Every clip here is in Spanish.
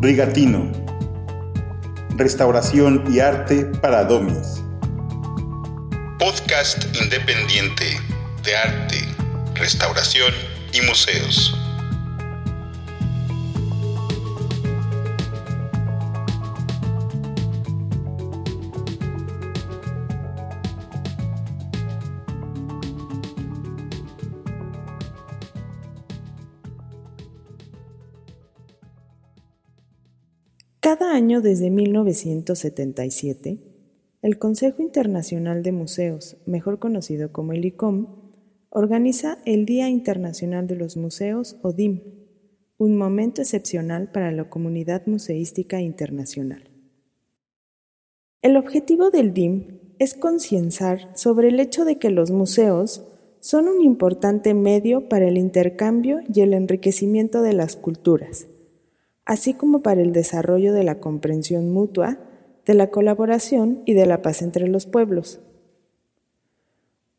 Rigatino. Restauración y arte para domis. Podcast independiente de arte, restauración y museos. Año desde 1977, el Consejo Internacional de Museos, mejor conocido como el ICOM, organiza el Día Internacional de los Museos o DIM, un momento excepcional para la comunidad museística internacional. El objetivo del DIM es concienciar sobre el hecho de que los museos son un importante medio para el intercambio y el enriquecimiento de las culturas así como para el desarrollo de la comprensión mutua, de la colaboración y de la paz entre los pueblos.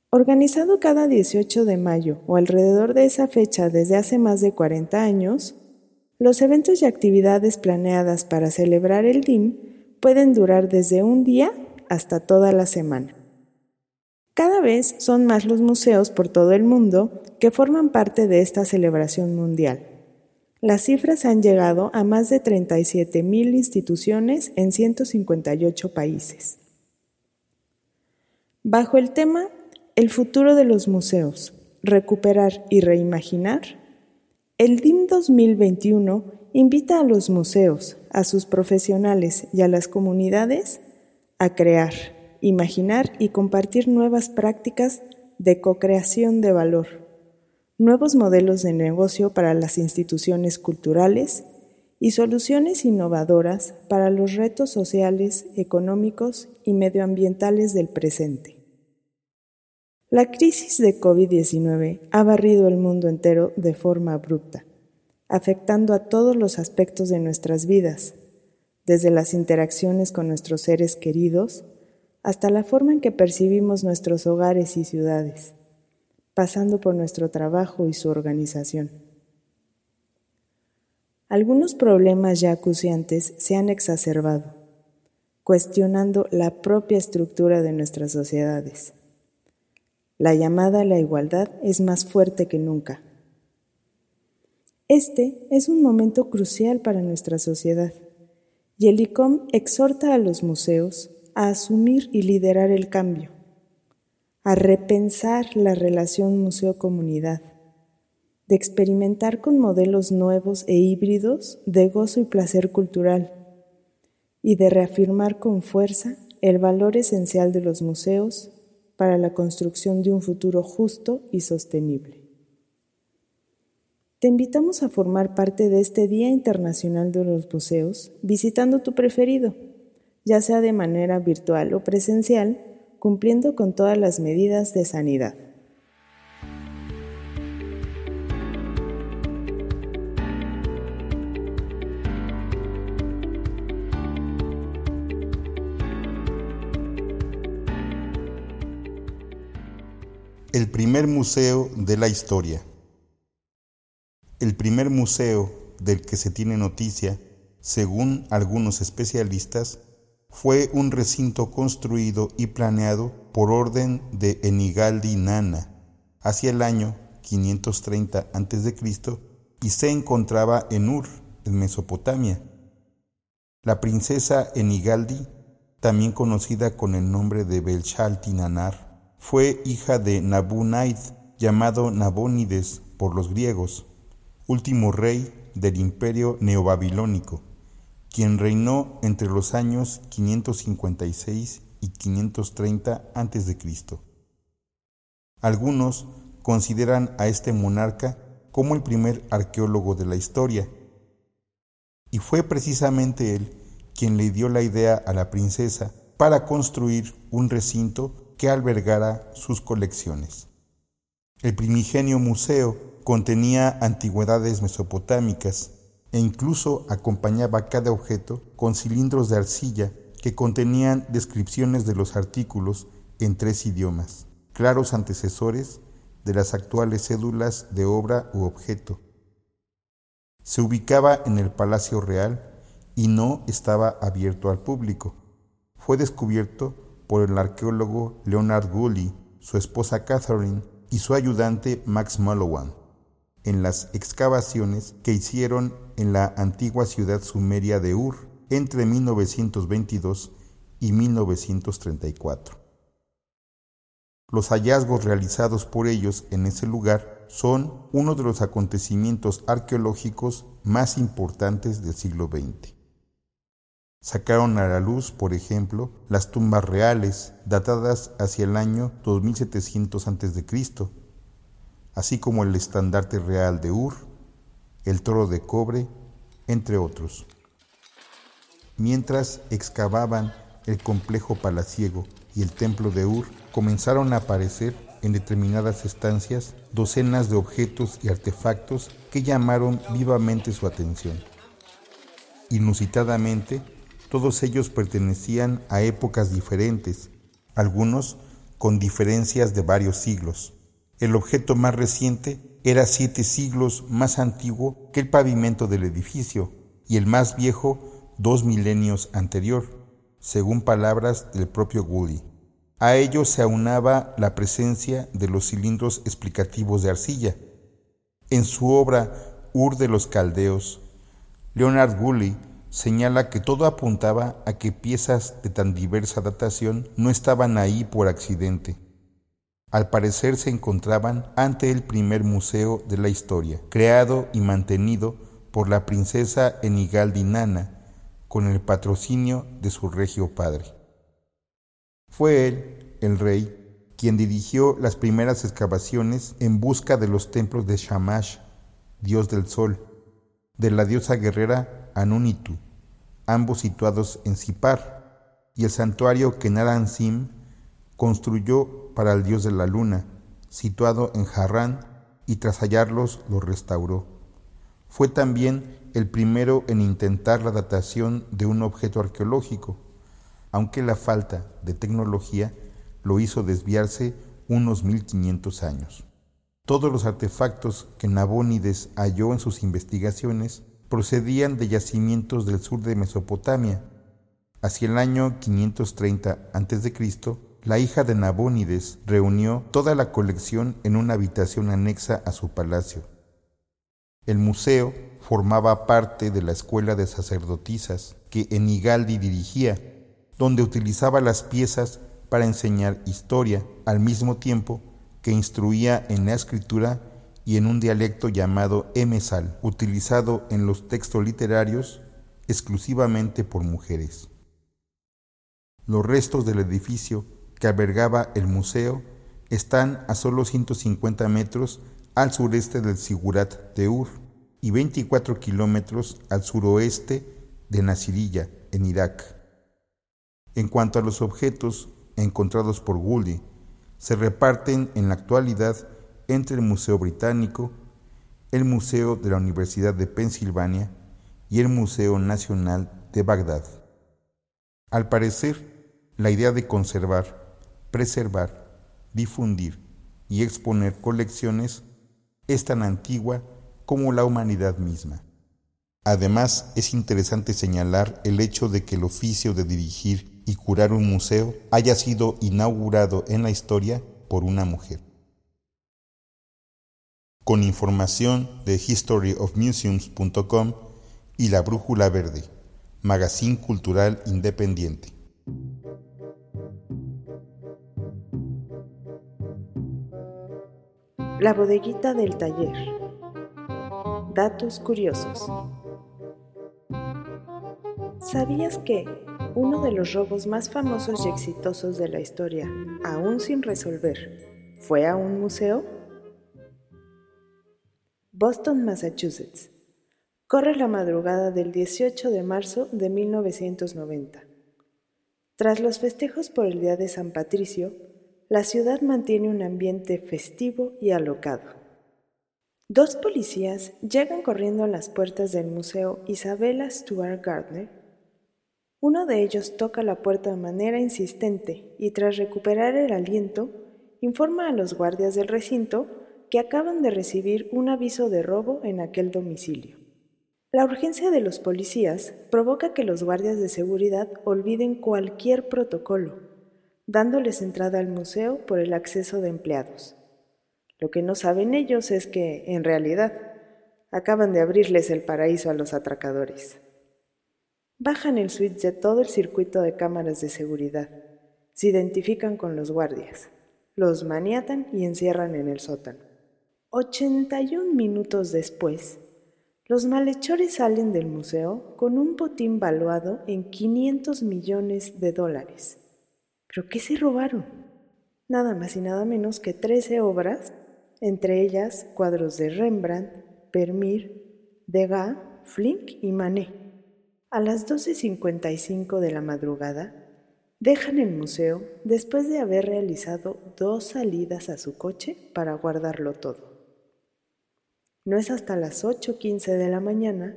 Organizado cada 18 de mayo o alrededor de esa fecha desde hace más de 40 años, los eventos y actividades planeadas para celebrar el DIM pueden durar desde un día hasta toda la semana. Cada vez son más los museos por todo el mundo que forman parte de esta celebración mundial. Las cifras han llegado a más de 37.000 instituciones en 158 países. Bajo el tema El futuro de los museos, recuperar y reimaginar, el DIM 2021 invita a los museos, a sus profesionales y a las comunidades a crear, imaginar y compartir nuevas prácticas de co-creación de valor nuevos modelos de negocio para las instituciones culturales y soluciones innovadoras para los retos sociales, económicos y medioambientales del presente. La crisis de COVID-19 ha barrido el mundo entero de forma abrupta, afectando a todos los aspectos de nuestras vidas, desde las interacciones con nuestros seres queridos hasta la forma en que percibimos nuestros hogares y ciudades pasando por nuestro trabajo y su organización. Algunos problemas ya acuciantes se han exacerbado, cuestionando la propia estructura de nuestras sociedades. La llamada a la igualdad es más fuerte que nunca. Este es un momento crucial para nuestra sociedad y el ICOM exhorta a los museos a asumir y liderar el cambio a repensar la relación museo-comunidad, de experimentar con modelos nuevos e híbridos de gozo y placer cultural, y de reafirmar con fuerza el valor esencial de los museos para la construcción de un futuro justo y sostenible. Te invitamos a formar parte de este Día Internacional de los Museos visitando tu preferido, ya sea de manera virtual o presencial, cumpliendo con todas las medidas de sanidad. El primer museo de la historia. El primer museo del que se tiene noticia, según algunos especialistas, fue un recinto construido y planeado por orden de Enigaldi Nana hacia el año 530 a.C. y se encontraba en Ur, en Mesopotamia. La princesa Enigaldi, también conocida con el nombre de Belshaltinanar, fue hija de Nabunaid, llamado Nabónides por los griegos, último rey del imperio neobabilónico quien reinó entre los años 556 y 530 a.C. Algunos consideran a este monarca como el primer arqueólogo de la historia, y fue precisamente él quien le dio la idea a la princesa para construir un recinto que albergara sus colecciones. El primigenio museo contenía antigüedades mesopotámicas, e incluso acompañaba cada objeto con cilindros de arcilla que contenían descripciones de los artículos en tres idiomas, claros antecesores de las actuales cédulas de obra u objeto. Se ubicaba en el Palacio Real y no estaba abierto al público. Fue descubierto por el arqueólogo Leonard Gully, su esposa Catherine y su ayudante Max Mullowan en las excavaciones que hicieron en la antigua ciudad sumeria de Ur entre 1922 y 1934. Los hallazgos realizados por ellos en ese lugar son uno de los acontecimientos arqueológicos más importantes del siglo XX. Sacaron a la luz, por ejemplo, las tumbas reales datadas hacia el año 2700 a.C., así como el estandarte real de Ur, el toro de cobre, entre otros. Mientras excavaban el complejo palaciego y el templo de Ur, comenzaron a aparecer en determinadas estancias docenas de objetos y artefactos que llamaron vivamente su atención. Inusitadamente, todos ellos pertenecían a épocas diferentes, algunos con diferencias de varios siglos. El objeto más reciente era siete siglos más antiguo que el pavimento del edificio y el más viejo dos milenios anterior, según palabras del propio Woody. A ello se aunaba la presencia de los cilindros explicativos de arcilla. En su obra Ur de los Caldeos, Leonard Woolley señala que todo apuntaba a que piezas de tan diversa datación no estaban ahí por accidente al parecer se encontraban ante el primer museo de la historia, creado y mantenido por la princesa Enigaldi Nana con el patrocinio de su regio padre. Fue él, el rey, quien dirigió las primeras excavaciones en busca de los templos de Shamash, dios del sol, de la diosa guerrera Anunitu, ambos situados en Sipar, y el santuario que Naran Sim construyó para el dios de la luna, situado en Harrán, y tras hallarlos los restauró. Fue también el primero en intentar la datación de un objeto arqueológico, aunque la falta de tecnología lo hizo desviarse unos 1500 años. Todos los artefactos que Nabónides halló en sus investigaciones procedían de yacimientos del sur de Mesopotamia. Hacia el año 530 a.C., la hija de Nabónides reunió toda la colección en una habitación anexa a su palacio. El museo formaba parte de la escuela de sacerdotisas que Enigaldi dirigía, donde utilizaba las piezas para enseñar historia, al mismo tiempo que instruía en la escritura y en un dialecto llamado emesal, utilizado en los textos literarios exclusivamente por mujeres. Los restos del edificio que albergaba el museo están a solo 150 metros al sureste del Sigurat de Ur y 24 kilómetros al suroeste de Nasirilla, en Irak. En cuanto a los objetos encontrados por Gulli, se reparten en la actualidad entre el Museo Británico, el Museo de la Universidad de Pensilvania y el Museo Nacional de Bagdad. Al parecer, la idea de conservar preservar, difundir y exponer colecciones es tan antigua como la humanidad misma. Además, es interesante señalar el hecho de que el oficio de dirigir y curar un museo haya sido inaugurado en la historia por una mujer. Con información de historyofmuseums.com y La Brújula Verde, magazine cultural independiente. La bodeguita del taller. Datos curiosos. ¿Sabías que uno de los robos más famosos y exitosos de la historia, aún sin resolver, fue a un museo? Boston, Massachusetts. Corre la madrugada del 18 de marzo de 1990. Tras los festejos por el Día de San Patricio, la ciudad mantiene un ambiente festivo y alocado. Dos policías llegan corriendo a las puertas del Museo Isabella Stuart Gardner. Uno de ellos toca la puerta de manera insistente y tras recuperar el aliento, informa a los guardias del recinto que acaban de recibir un aviso de robo en aquel domicilio. La urgencia de los policías provoca que los guardias de seguridad olviden cualquier protocolo, dándoles entrada al museo por el acceso de empleados. Lo que no saben ellos es que, en realidad, acaban de abrirles el paraíso a los atracadores. Bajan el switch de todo el circuito de cámaras de seguridad, se identifican con los guardias, los maniatan y encierran en el sótano. 81 minutos después, los malhechores salen del museo con un botín valuado en 500 millones de dólares. ¿Pero qué se robaron? Nada más y nada menos que 13 obras, entre ellas cuadros de Rembrandt, Vermeer, Degas, Flink y Manet. A las 12.55 de la madrugada, dejan el museo después de haber realizado dos salidas a su coche para guardarlo todo. No es hasta las 8.15 de la mañana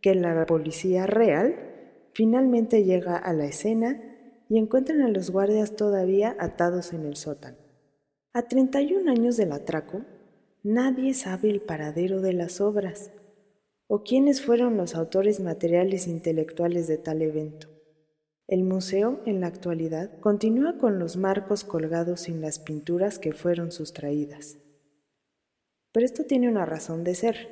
que la policía real finalmente llega a la escena y encuentran a los guardias todavía atados en el sótano. A 31 años del atraco, nadie sabe el paradero de las obras o quiénes fueron los autores materiales intelectuales de tal evento. El museo, en la actualidad, continúa con los marcos colgados sin las pinturas que fueron sustraídas. Pero esto tiene una razón de ser.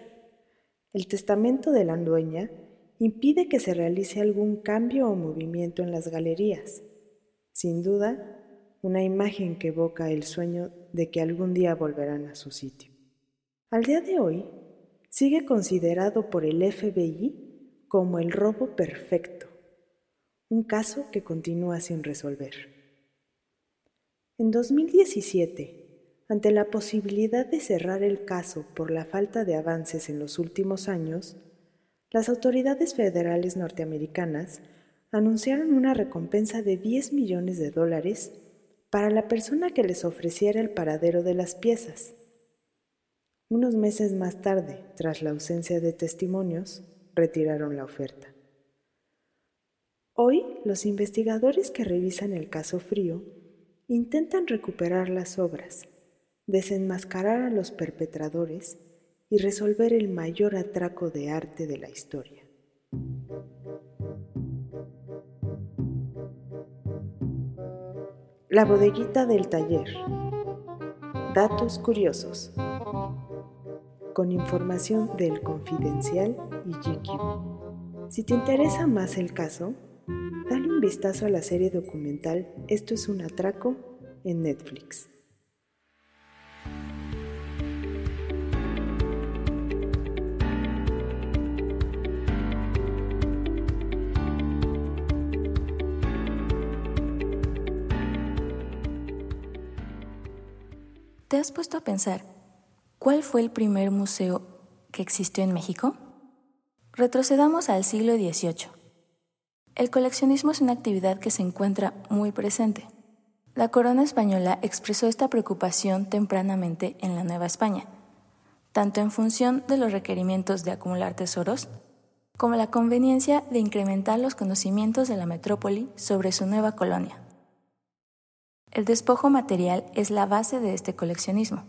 El testamento de la dueña impide que se realice algún cambio o movimiento en las galerías. Sin duda, una imagen que evoca el sueño de que algún día volverán a su sitio. Al día de hoy, sigue considerado por el FBI como el robo perfecto, un caso que continúa sin resolver. En 2017, ante la posibilidad de cerrar el caso por la falta de avances en los últimos años, las autoridades federales norteamericanas anunciaron una recompensa de 10 millones de dólares para la persona que les ofreciera el paradero de las piezas. Unos meses más tarde, tras la ausencia de testimonios, retiraron la oferta. Hoy, los investigadores que revisan el caso frío intentan recuperar las obras, desenmascarar a los perpetradores y resolver el mayor atraco de arte de la historia. La bodeguita del taller. Datos curiosos. Con información del Confidencial y. Si te interesa más el caso, dale un vistazo a la serie documental Esto es un atraco en Netflix. ¿Te has puesto a pensar cuál fue el primer museo que existió en México? Retrocedamos al siglo XVIII. El coleccionismo es una actividad que se encuentra muy presente. La corona española expresó esta preocupación tempranamente en la Nueva España, tanto en función de los requerimientos de acumular tesoros, como la conveniencia de incrementar los conocimientos de la metrópoli sobre su nueva colonia. El despojo material es la base de este coleccionismo.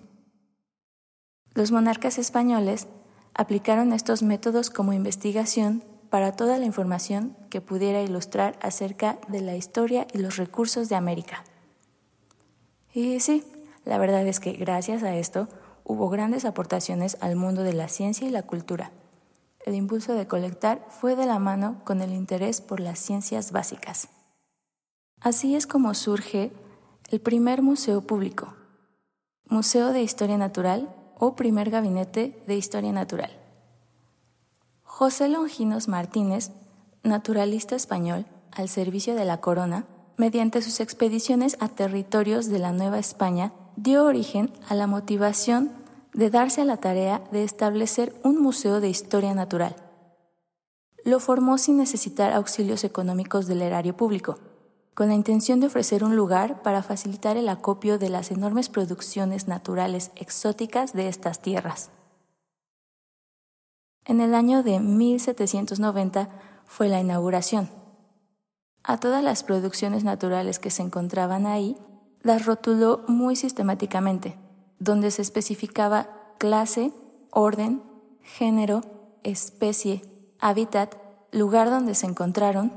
Los monarcas españoles aplicaron estos métodos como investigación para toda la información que pudiera ilustrar acerca de la historia y los recursos de América. Y sí, la verdad es que gracias a esto hubo grandes aportaciones al mundo de la ciencia y la cultura. El impulso de colectar fue de la mano con el interés por las ciencias básicas. Así es como surge el primer museo público, Museo de Historia Natural o primer gabinete de Historia Natural. José Longinos Martínez, naturalista español al servicio de la corona, mediante sus expediciones a territorios de la Nueva España, dio origen a la motivación de darse a la tarea de establecer un museo de historia natural. Lo formó sin necesitar auxilios económicos del erario público con la intención de ofrecer un lugar para facilitar el acopio de las enormes producciones naturales exóticas de estas tierras. En el año de 1790 fue la inauguración. A todas las producciones naturales que se encontraban ahí, las rotuló muy sistemáticamente, donde se especificaba clase, orden, género, especie, hábitat, lugar donde se encontraron,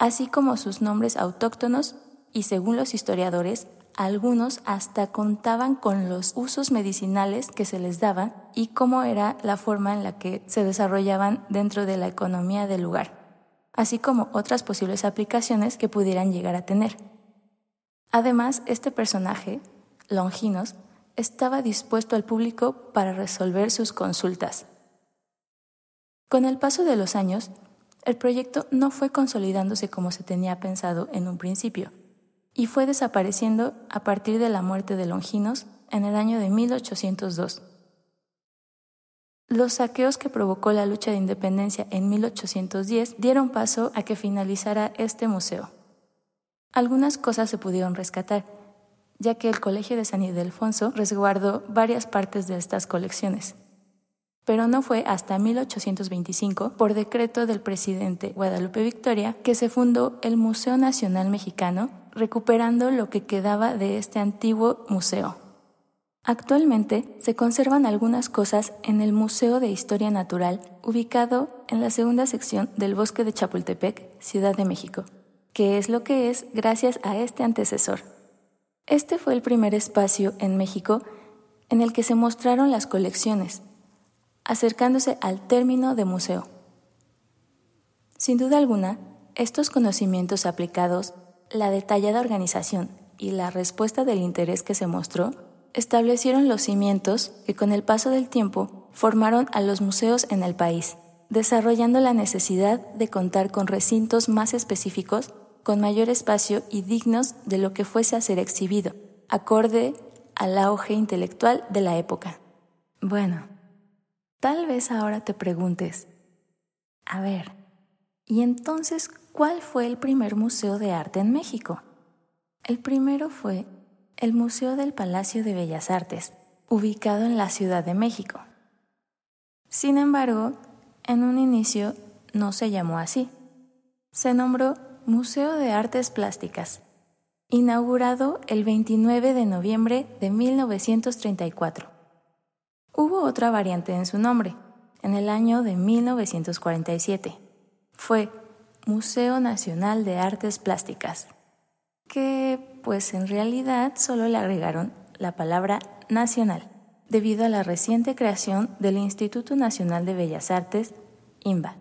así como sus nombres autóctonos y, según los historiadores, algunos hasta contaban con los usos medicinales que se les daban y cómo era la forma en la que se desarrollaban dentro de la economía del lugar, así como otras posibles aplicaciones que pudieran llegar a tener. Además, este personaje, Longinos, estaba dispuesto al público para resolver sus consultas. Con el paso de los años, el proyecto no fue consolidándose como se tenía pensado en un principio y fue desapareciendo a partir de la muerte de Longinos en el año de 1802. Los saqueos que provocó la lucha de independencia en 1810 dieron paso a que finalizara este museo. Algunas cosas se pudieron rescatar, ya que el Colegio de San Ildefonso resguardó varias partes de estas colecciones. Pero no fue hasta 1825, por decreto del presidente Guadalupe Victoria, que se fundó el Museo Nacional Mexicano recuperando lo que quedaba de este antiguo museo. Actualmente se conservan algunas cosas en el Museo de Historia Natural, ubicado en la segunda sección del Bosque de Chapultepec, Ciudad de México, que es lo que es gracias a este antecesor. Este fue el primer espacio en México en el que se mostraron las colecciones, acercándose al término de museo. Sin duda alguna, estos conocimientos aplicados la detallada organización y la respuesta del interés que se mostró establecieron los cimientos que con el paso del tiempo formaron a los museos en el país, desarrollando la necesidad de contar con recintos más específicos, con mayor espacio y dignos de lo que fuese a ser exhibido, acorde al auge intelectual de la época. Bueno, tal vez ahora te preguntes, a ver, ¿y entonces ¿Cuál fue el primer museo de arte en México? El primero fue el Museo del Palacio de Bellas Artes, ubicado en la Ciudad de México. Sin embargo, en un inicio no se llamó así. Se nombró Museo de Artes Plásticas, inaugurado el 29 de noviembre de 1934. Hubo otra variante en su nombre, en el año de 1947. Fue Museo Nacional de Artes Plásticas, que pues en realidad solo le agregaron la palabra nacional, debido a la reciente creación del Instituto Nacional de Bellas Artes, INBA.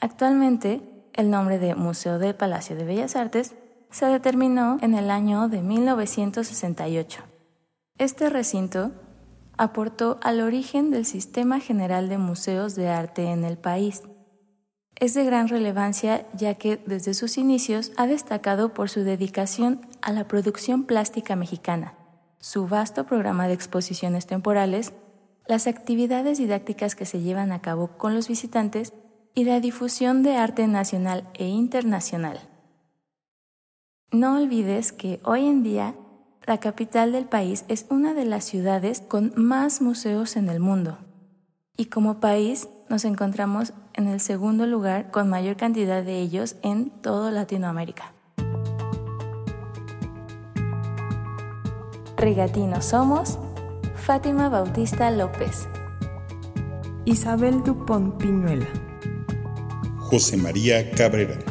Actualmente, el nombre de Museo del Palacio de Bellas Artes se determinó en el año de 1968. Este recinto aportó al origen del Sistema General de Museos de Arte en el país, es de gran relevancia ya que desde sus inicios ha destacado por su dedicación a la producción plástica mexicana, su vasto programa de exposiciones temporales, las actividades didácticas que se llevan a cabo con los visitantes y la difusión de arte nacional e internacional. No olvides que hoy en día la capital del país es una de las ciudades con más museos en el mundo y como país nos encontramos en el segundo lugar con mayor cantidad de ellos en toda Latinoamérica. Regatinos somos Fátima Bautista López, Isabel Dupont Piñuela, José María Cabrera.